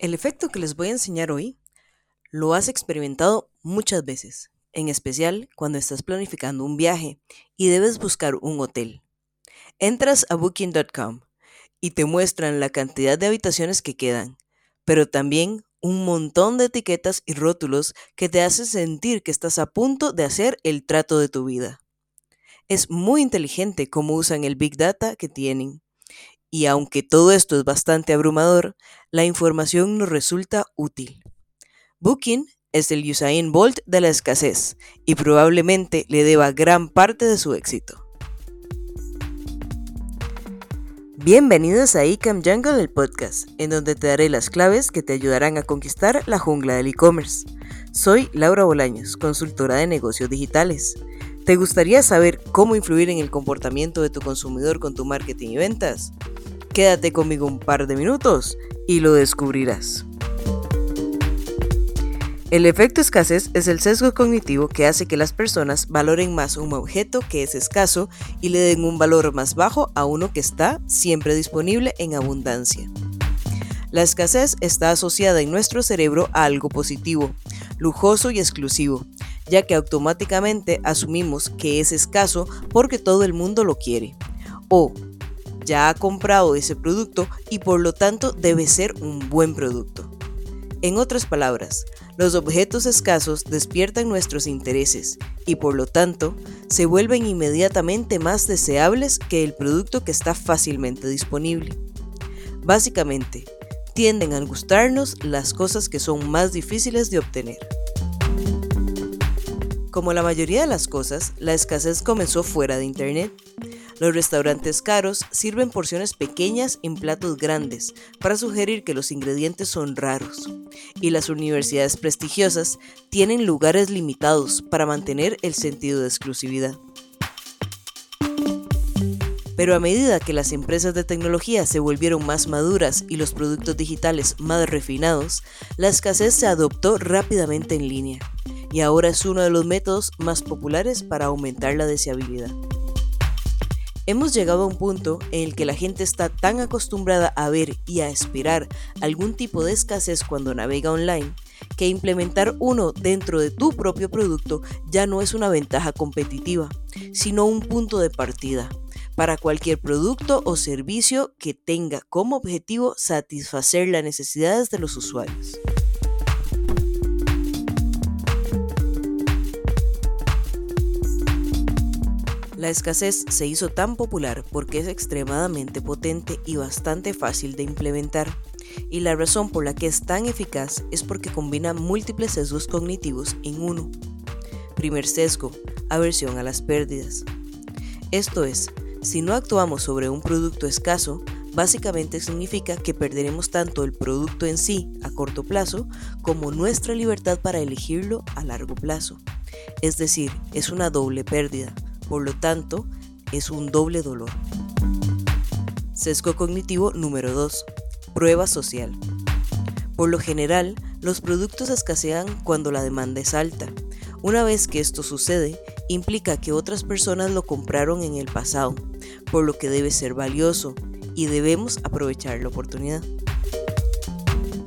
El efecto que les voy a enseñar hoy lo has experimentado muchas veces, en especial cuando estás planificando un viaje y debes buscar un hotel. Entras a booking.com y te muestran la cantidad de habitaciones que quedan, pero también un montón de etiquetas y rótulos que te hacen sentir que estás a punto de hacer el trato de tu vida. Es muy inteligente cómo usan el Big Data que tienen y aunque todo esto es bastante abrumador, la información nos resulta útil. Booking es el Usain Bolt de la escasez y probablemente le deba gran parte de su éxito. Bienvenidos a eCam Jungle, el podcast, en donde te daré las claves que te ayudarán a conquistar la jungla del e-commerce. Soy Laura Bolaños, consultora de negocios digitales. ¿Te gustaría saber cómo influir en el comportamiento de tu consumidor con tu marketing y ventas? Quédate conmigo un par de minutos y lo descubrirás. El efecto escasez es el sesgo cognitivo que hace que las personas valoren más un objeto que es escaso y le den un valor más bajo a uno que está siempre disponible en abundancia. La escasez está asociada en nuestro cerebro a algo positivo, lujoso y exclusivo, ya que automáticamente asumimos que es escaso porque todo el mundo lo quiere, o ya ha comprado ese producto y por lo tanto debe ser un buen producto. En otras palabras, los objetos escasos despiertan nuestros intereses y por lo tanto se vuelven inmediatamente más deseables que el producto que está fácilmente disponible. Básicamente, tienden a gustarnos las cosas que son más difíciles de obtener. Como la mayoría de las cosas, la escasez comenzó fuera de Internet. Los restaurantes caros sirven porciones pequeñas en platos grandes para sugerir que los ingredientes son raros. Y las universidades prestigiosas tienen lugares limitados para mantener el sentido de exclusividad. Pero a medida que las empresas de tecnología se volvieron más maduras y los productos digitales más refinados, la escasez se adoptó rápidamente en línea y ahora es uno de los métodos más populares para aumentar la deseabilidad. Hemos llegado a un punto en el que la gente está tan acostumbrada a ver y a esperar algún tipo de escasez cuando navega online, que implementar uno dentro de tu propio producto ya no es una ventaja competitiva, sino un punto de partida para cualquier producto o servicio que tenga como objetivo satisfacer las necesidades de los usuarios. La escasez se hizo tan popular porque es extremadamente potente y bastante fácil de implementar. Y la razón por la que es tan eficaz es porque combina múltiples sesgos cognitivos en uno. Primer sesgo, aversión a las pérdidas. Esto es, si no actuamos sobre un producto escaso, básicamente significa que perderemos tanto el producto en sí a corto plazo como nuestra libertad para elegirlo a largo plazo. Es decir, es una doble pérdida por lo tanto, es un doble dolor. Sesgo cognitivo número 2. Prueba social. Por lo general, los productos escasean cuando la demanda es alta. Una vez que esto sucede, implica que otras personas lo compraron en el pasado, por lo que debe ser valioso y debemos aprovechar la oportunidad.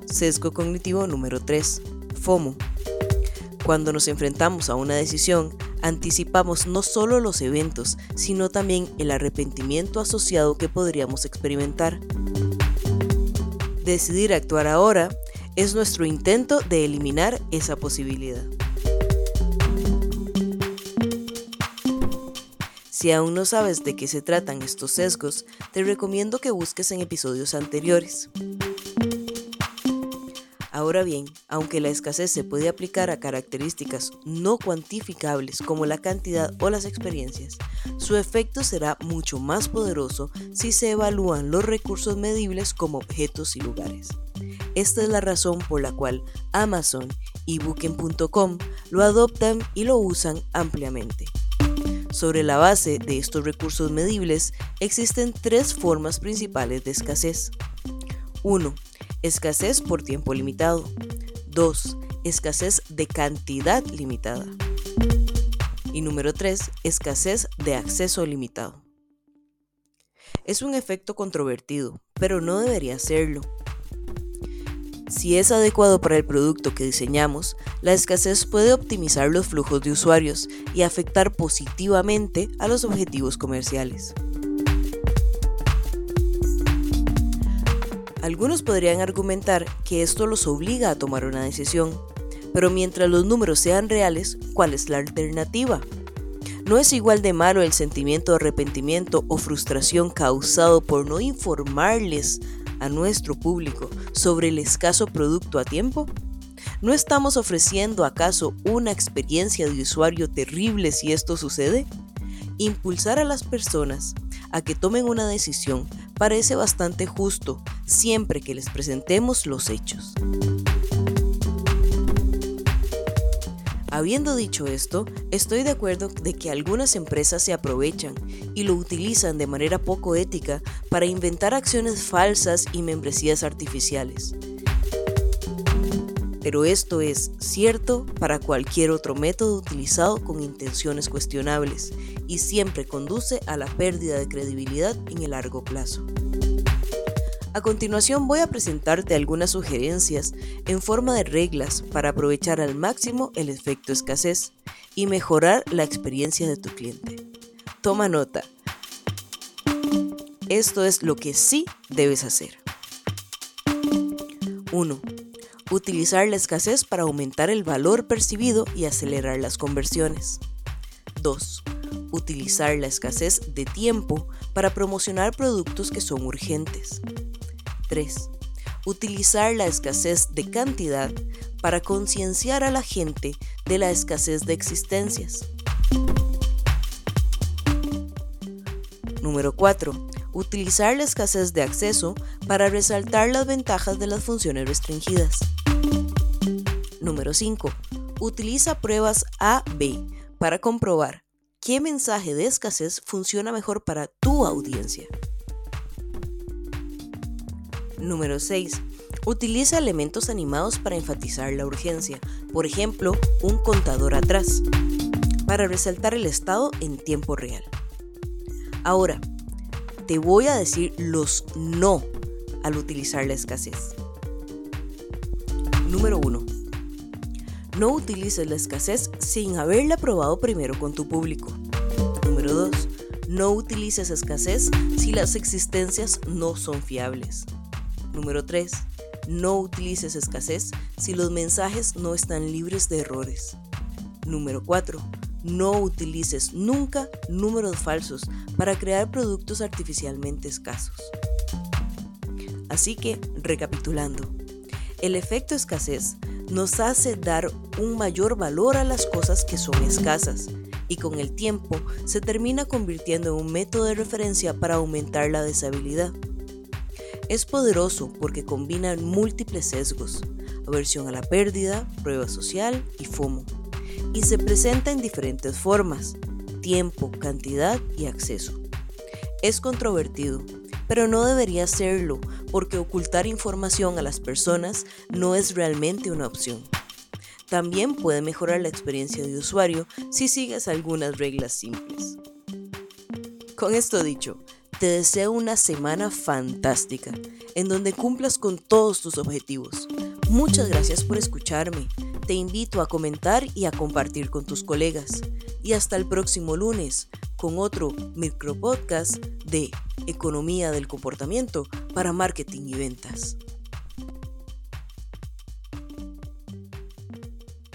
Sesgo cognitivo número 3. FOMO. Cuando nos enfrentamos a una decisión, anticipamos no solo los eventos, sino también el arrepentimiento asociado que podríamos experimentar. Decidir actuar ahora es nuestro intento de eliminar esa posibilidad. Si aún no sabes de qué se tratan estos sesgos, te recomiendo que busques en episodios anteriores. Ahora bien, aunque la escasez se puede aplicar a características no cuantificables como la cantidad o las experiencias, su efecto será mucho más poderoso si se evalúan los recursos medibles como objetos y lugares. Esta es la razón por la cual Amazon y Booking.com lo adoptan y lo usan ampliamente. Sobre la base de estos recursos medibles existen tres formas principales de escasez. 1 Escasez por tiempo limitado. 2. Escasez de cantidad limitada. Y número 3. Escasez de acceso limitado. Es un efecto controvertido, pero no debería serlo. Si es adecuado para el producto que diseñamos, la escasez puede optimizar los flujos de usuarios y afectar positivamente a los objetivos comerciales. Algunos podrían argumentar que esto los obliga a tomar una decisión, pero mientras los números sean reales, ¿cuál es la alternativa? ¿No es igual de malo el sentimiento de arrepentimiento o frustración causado por no informarles a nuestro público sobre el escaso producto a tiempo? ¿No estamos ofreciendo acaso una experiencia de usuario terrible si esto sucede? Impulsar a las personas a que tomen una decisión parece bastante justo siempre que les presentemos los hechos. Habiendo dicho esto, estoy de acuerdo de que algunas empresas se aprovechan y lo utilizan de manera poco ética para inventar acciones falsas y membresías artificiales. Pero esto es cierto para cualquier otro método utilizado con intenciones cuestionables y siempre conduce a la pérdida de credibilidad en el largo plazo. A continuación voy a presentarte algunas sugerencias en forma de reglas para aprovechar al máximo el efecto escasez y mejorar la experiencia de tu cliente. Toma nota. Esto es lo que sí debes hacer. 1. Utilizar la escasez para aumentar el valor percibido y acelerar las conversiones. 2. Utilizar la escasez de tiempo para promocionar productos que son urgentes. 3. Utilizar la escasez de cantidad para concienciar a la gente de la escasez de existencias. Número 4. Utilizar la escasez de acceso para resaltar las ventajas de las funciones restringidas. Número 5. Utiliza pruebas A-B para comprobar qué mensaje de escasez funciona mejor para tu audiencia. Número 6. Utiliza elementos animados para enfatizar la urgencia, por ejemplo, un contador atrás, para resaltar el estado en tiempo real. Ahora, te voy a decir los no al utilizar la escasez. Número 1. No utilices la escasez sin haberla probado primero con tu público. Número 2. No utilices escasez si las existencias no son fiables. Número 3. No utilices escasez si los mensajes no están libres de errores. Número 4. No utilices nunca números falsos para crear productos artificialmente escasos. Así que, recapitulando, el efecto escasez nos hace dar un mayor valor a las cosas que son escasas y con el tiempo se termina convirtiendo en un método de referencia para aumentar la deshabilidad. Es poderoso porque combina múltiples sesgos, aversión a la pérdida, prueba social y FOMO, y se presenta en diferentes formas, tiempo, cantidad y acceso. Es controvertido, pero no debería serlo porque ocultar información a las personas no es realmente una opción. También puede mejorar la experiencia de usuario si sigues algunas reglas simples. Con esto dicho, te deseo una semana fantástica, en donde cumplas con todos tus objetivos. Muchas gracias por escucharme. Te invito a comentar y a compartir con tus colegas. Y hasta el próximo lunes con otro micropodcast de Economía del Comportamiento para Marketing y Ventas.